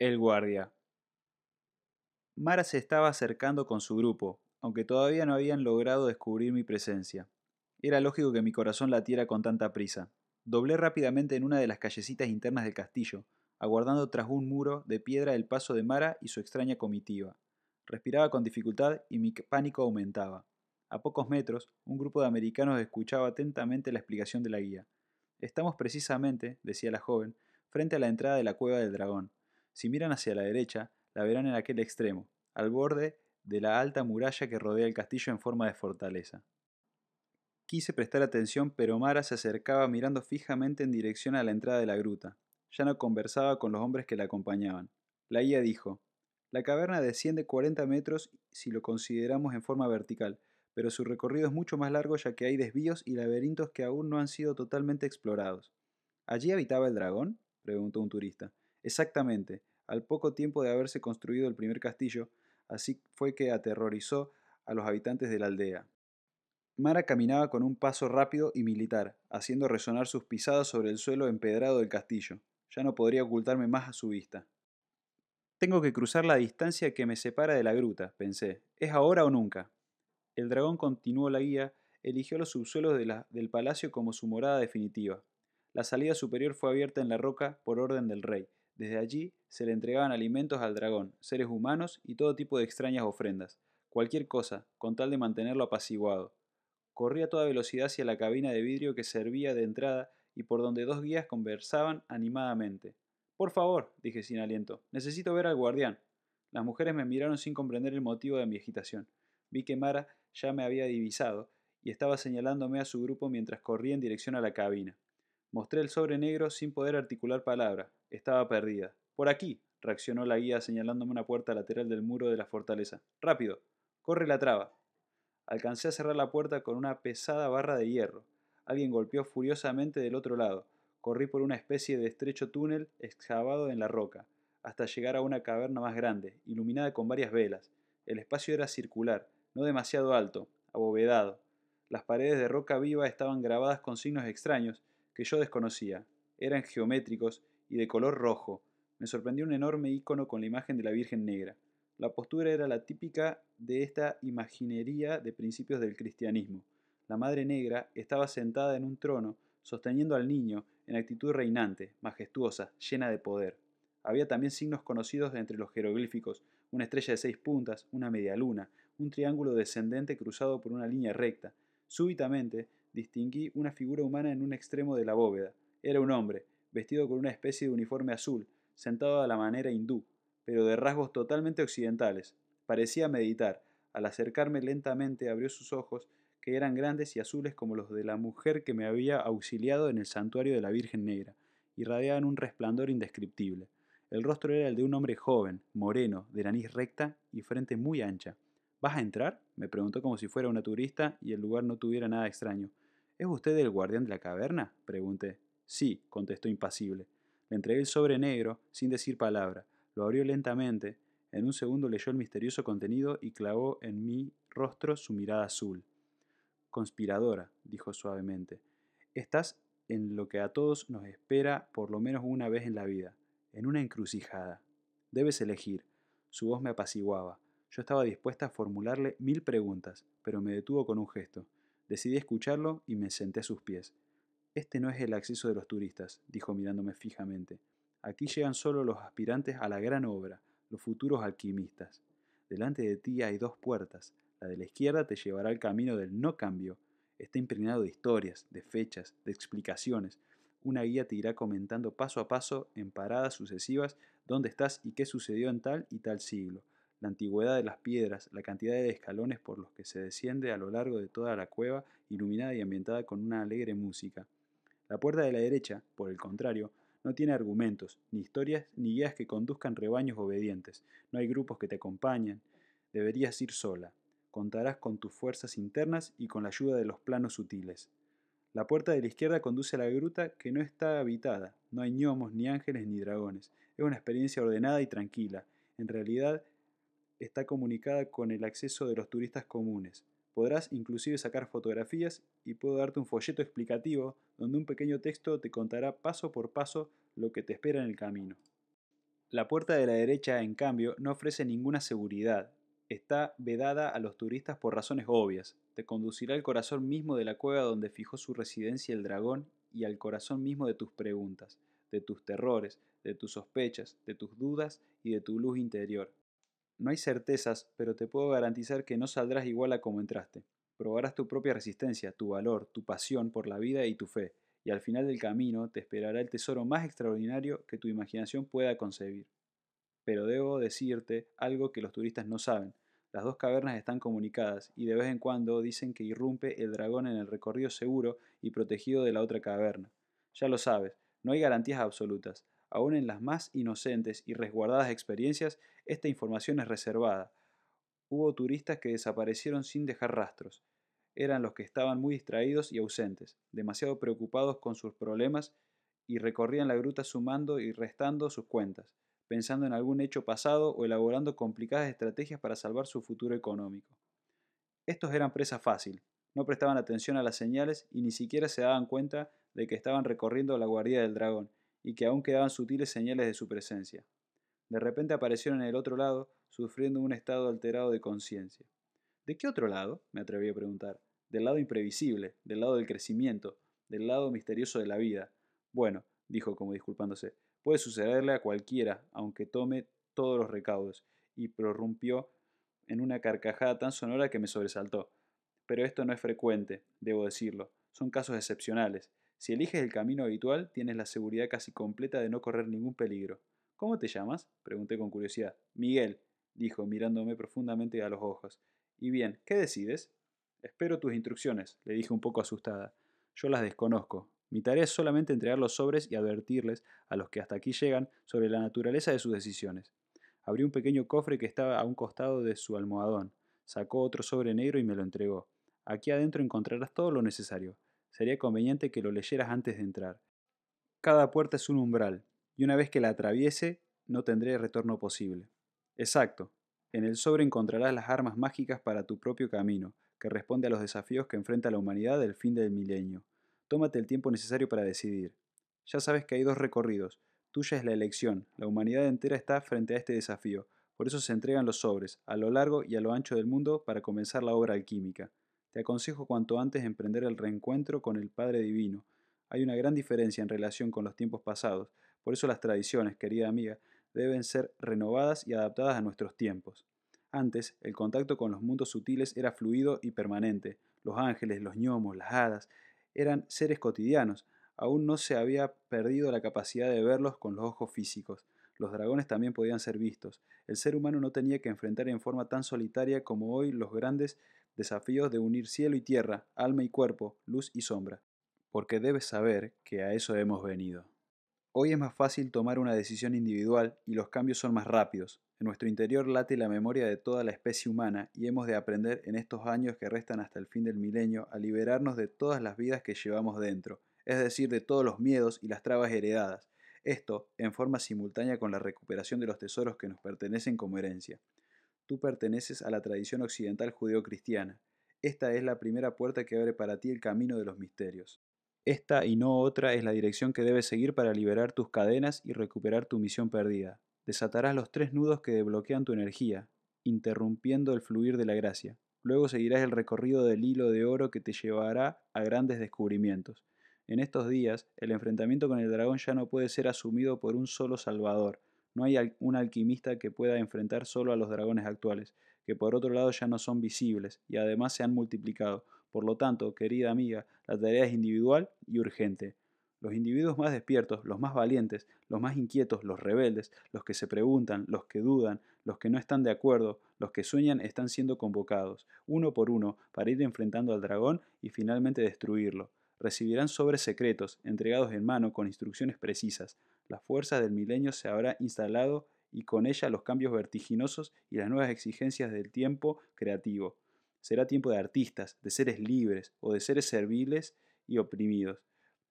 El guardia. Mara se estaba acercando con su grupo, aunque todavía no habían logrado descubrir mi presencia. Era lógico que mi corazón latiera con tanta prisa. Doblé rápidamente en una de las callecitas internas del castillo, aguardando tras un muro de piedra el paso de Mara y su extraña comitiva. Respiraba con dificultad y mi pánico aumentaba. A pocos metros, un grupo de americanos escuchaba atentamente la explicación de la guía. Estamos precisamente, decía la joven, frente a la entrada de la cueva del dragón. Si miran hacia la derecha, la verán en aquel extremo, al borde de la alta muralla que rodea el castillo en forma de fortaleza. Quise prestar atención, pero Mara se acercaba mirando fijamente en dirección a la entrada de la gruta. Ya no conversaba con los hombres que la acompañaban. La guía dijo, La caverna desciende 40 metros si lo consideramos en forma vertical, pero su recorrido es mucho más largo ya que hay desvíos y laberintos que aún no han sido totalmente explorados. ¿Allí habitaba el dragón? preguntó un turista. Exactamente. Al poco tiempo de haberse construido el primer castillo, así fue que aterrorizó a los habitantes de la aldea. Mara caminaba con un paso rápido y militar, haciendo resonar sus pisadas sobre el suelo empedrado del castillo. Ya no podría ocultarme más a su vista. Tengo que cruzar la distancia que me separa de la gruta, pensé. ¿Es ahora o nunca? El dragón continuó la guía, eligió los subsuelos del palacio como su morada definitiva. La salida superior fue abierta en la roca por orden del rey. Desde allí se le entregaban alimentos al dragón, seres humanos y todo tipo de extrañas ofrendas. Cualquier cosa, con tal de mantenerlo apaciguado. Corrí a toda velocidad hacia la cabina de vidrio que servía de entrada y por donde dos guías conversaban animadamente. Por favor, dije sin aliento, necesito ver al guardián. Las mujeres me miraron sin comprender el motivo de mi agitación. Vi que Mara ya me había divisado y estaba señalándome a su grupo mientras corría en dirección a la cabina. Mostré el sobre negro sin poder articular palabra. Estaba perdida. Por aquí, reaccionó la guía señalándome una puerta lateral del muro de la fortaleza. Rápido. Corre la traba. Alcancé a cerrar la puerta con una pesada barra de hierro. Alguien golpeó furiosamente del otro lado. Corrí por una especie de estrecho túnel excavado en la roca, hasta llegar a una caverna más grande, iluminada con varias velas. El espacio era circular, no demasiado alto, abovedado. Las paredes de roca viva estaban grabadas con signos extraños que yo desconocía. Eran geométricos y de color rojo. Me sorprendió un enorme icono con la imagen de la Virgen Negra. La postura era la típica de esta imaginería de principios del cristianismo. La Madre Negra estaba sentada en un trono, sosteniendo al niño en actitud reinante, majestuosa, llena de poder. Había también signos conocidos entre los jeroglíficos, una estrella de seis puntas, una media luna, un triángulo descendente cruzado por una línea recta. Súbitamente distinguí una figura humana en un extremo de la bóveda. Era un hombre, vestido con una especie de uniforme azul, sentado a la manera hindú, pero de rasgos totalmente occidentales. Parecía meditar. Al acercarme lentamente abrió sus ojos, que eran grandes y azules como los de la mujer que me había auxiliado en el santuario de la Virgen Negra, y radiaban un resplandor indescriptible. El rostro era el de un hombre joven, moreno, de nariz recta y frente muy ancha. ¿Vas a entrar? me preguntó como si fuera una turista y el lugar no tuviera nada extraño. ¿Es usted el guardián de la caverna? pregunté. Sí, contestó impasible. Le entregué el sobre negro, sin decir palabra. Lo abrió lentamente. En un segundo leyó el misterioso contenido y clavó en mi rostro su mirada azul. Conspiradora, dijo suavemente. Estás en lo que a todos nos espera por lo menos una vez en la vida, en una encrucijada. Debes elegir. Su voz me apaciguaba. Yo estaba dispuesta a formularle mil preguntas, pero me detuvo con un gesto. Decidí escucharlo y me senté a sus pies. Este no es el acceso de los turistas, dijo mirándome fijamente. Aquí llegan solo los aspirantes a la gran obra, los futuros alquimistas. Delante de ti hay dos puertas. La de la izquierda te llevará al camino del no cambio. Está impregnado de historias, de fechas, de explicaciones. Una guía te irá comentando paso a paso, en paradas sucesivas, dónde estás y qué sucedió en tal y tal siglo la antigüedad de las piedras, la cantidad de escalones por los que se desciende a lo largo de toda la cueva, iluminada y ambientada con una alegre música. La puerta de la derecha, por el contrario, no tiene argumentos, ni historias, ni guías que conduzcan rebaños obedientes. No hay grupos que te acompañen. Deberías ir sola. Contarás con tus fuerzas internas y con la ayuda de los planos sutiles. La puerta de la izquierda conduce a la gruta que no está habitada. No hay gnomos, ni ángeles, ni dragones. Es una experiencia ordenada y tranquila. En realidad, está comunicada con el acceso de los turistas comunes. Podrás inclusive sacar fotografías y puedo darte un folleto explicativo donde un pequeño texto te contará paso por paso lo que te espera en el camino. La puerta de la derecha, en cambio, no ofrece ninguna seguridad. Está vedada a los turistas por razones obvias. Te conducirá al corazón mismo de la cueva donde fijó su residencia el dragón y al corazón mismo de tus preguntas, de tus terrores, de tus sospechas, de tus dudas y de tu luz interior. No hay certezas, pero te puedo garantizar que no saldrás igual a como entraste. Probarás tu propia resistencia, tu valor, tu pasión por la vida y tu fe, y al final del camino te esperará el tesoro más extraordinario que tu imaginación pueda concebir. Pero debo decirte algo que los turistas no saben. Las dos cavernas están comunicadas y de vez en cuando dicen que irrumpe el dragón en el recorrido seguro y protegido de la otra caverna. Ya lo sabes, no hay garantías absolutas. Aún en las más inocentes y resguardadas experiencias, esta información es reservada. Hubo turistas que desaparecieron sin dejar rastros. Eran los que estaban muy distraídos y ausentes, demasiado preocupados con sus problemas y recorrían la gruta sumando y restando sus cuentas, pensando en algún hecho pasado o elaborando complicadas estrategias para salvar su futuro económico. Estos eran presa fácil, no prestaban atención a las señales y ni siquiera se daban cuenta de que estaban recorriendo la guardia del dragón y que aún quedaban sutiles señales de su presencia. De repente aparecieron en el otro lado, sufriendo un estado alterado de conciencia. ¿De qué otro lado? me atreví a preguntar. Del lado imprevisible, del lado del crecimiento, del lado misterioso de la vida. Bueno, dijo como disculpándose, puede sucederle a cualquiera, aunque tome todos los recaudos, y prorrumpió en una carcajada tan sonora que me sobresaltó. Pero esto no es frecuente, debo decirlo, son casos excepcionales, si eliges el camino habitual, tienes la seguridad casi completa de no correr ningún peligro. ¿Cómo te llamas? pregunté con curiosidad. Miguel, dijo, mirándome profundamente a los ojos. Y bien, ¿qué decides? Espero tus instrucciones, le dije un poco asustada. Yo las desconozco. Mi tarea es solamente entregar los sobres y advertirles a los que hasta aquí llegan sobre la naturaleza de sus decisiones. Abrió un pequeño cofre que estaba a un costado de su almohadón. Sacó otro sobre negro y me lo entregó. Aquí adentro encontrarás todo lo necesario sería conveniente que lo leyeras antes de entrar. Cada puerta es un umbral, y una vez que la atraviese, no tendré retorno posible. Exacto. En el sobre encontrarás las armas mágicas para tu propio camino, que responde a los desafíos que enfrenta la humanidad del fin del milenio. Tómate el tiempo necesario para decidir. Ya sabes que hay dos recorridos. Tuya es la elección. La humanidad entera está frente a este desafío. Por eso se entregan los sobres, a lo largo y a lo ancho del mundo, para comenzar la obra alquímica. Te aconsejo cuanto antes emprender el reencuentro con el Padre Divino. Hay una gran diferencia en relación con los tiempos pasados, por eso las tradiciones, querida amiga, deben ser renovadas y adaptadas a nuestros tiempos. Antes, el contacto con los mundos sutiles era fluido y permanente. Los ángeles, los gnomos, las hadas, eran seres cotidianos. Aún no se había perdido la capacidad de verlos con los ojos físicos. Los dragones también podían ser vistos. El ser humano no tenía que enfrentar en forma tan solitaria como hoy los grandes desafíos de unir cielo y tierra, alma y cuerpo, luz y sombra, porque debes saber que a eso hemos venido. Hoy es más fácil tomar una decisión individual y los cambios son más rápidos. En nuestro interior late la memoria de toda la especie humana y hemos de aprender en estos años que restan hasta el fin del milenio a liberarnos de todas las vidas que llevamos dentro, es decir, de todos los miedos y las trabas heredadas. Esto en forma simultánea con la recuperación de los tesoros que nos pertenecen como herencia. Tú perteneces a la tradición occidental judeo-cristiana. Esta es la primera puerta que abre para ti el camino de los misterios. Esta y no otra es la dirección que debes seguir para liberar tus cadenas y recuperar tu misión perdida. Desatarás los tres nudos que desbloquean tu energía, interrumpiendo el fluir de la gracia. Luego seguirás el recorrido del hilo de oro que te llevará a grandes descubrimientos. En estos días, el enfrentamiento con el dragón ya no puede ser asumido por un solo salvador, no hay un alquimista que pueda enfrentar solo a los dragones actuales, que por otro lado ya no son visibles y además se han multiplicado. Por lo tanto, querida amiga, la tarea es individual y urgente. Los individuos más despiertos, los más valientes, los más inquietos, los rebeldes, los que se preguntan, los que dudan, los que no están de acuerdo, los que sueñan están siendo convocados, uno por uno, para ir enfrentando al dragón y finalmente destruirlo. Recibirán sobres secretos, entregados en mano con instrucciones precisas, la fuerza del milenio se habrá instalado y con ella los cambios vertiginosos y las nuevas exigencias del tiempo creativo. Será tiempo de artistas, de seres libres o de seres serviles y oprimidos.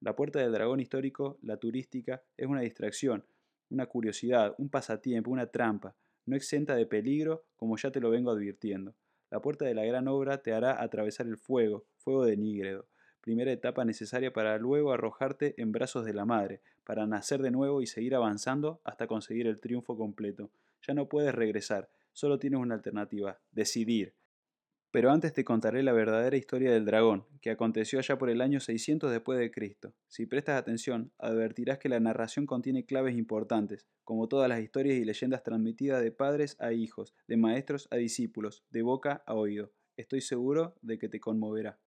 La puerta del dragón histórico, la turística, es una distracción, una curiosidad, un pasatiempo, una trampa, no exenta de peligro como ya te lo vengo advirtiendo. La puerta de la gran obra te hará atravesar el fuego, fuego de Nígredo, primera etapa necesaria para luego arrojarte en brazos de la madre, para nacer de nuevo y seguir avanzando hasta conseguir el triunfo completo. Ya no puedes regresar, solo tienes una alternativa, decidir. Pero antes te contaré la verdadera historia del dragón, que aconteció allá por el año 600 después de Cristo. Si prestas atención, advertirás que la narración contiene claves importantes, como todas las historias y leyendas transmitidas de padres a hijos, de maestros a discípulos, de boca a oído. Estoy seguro de que te conmoverá.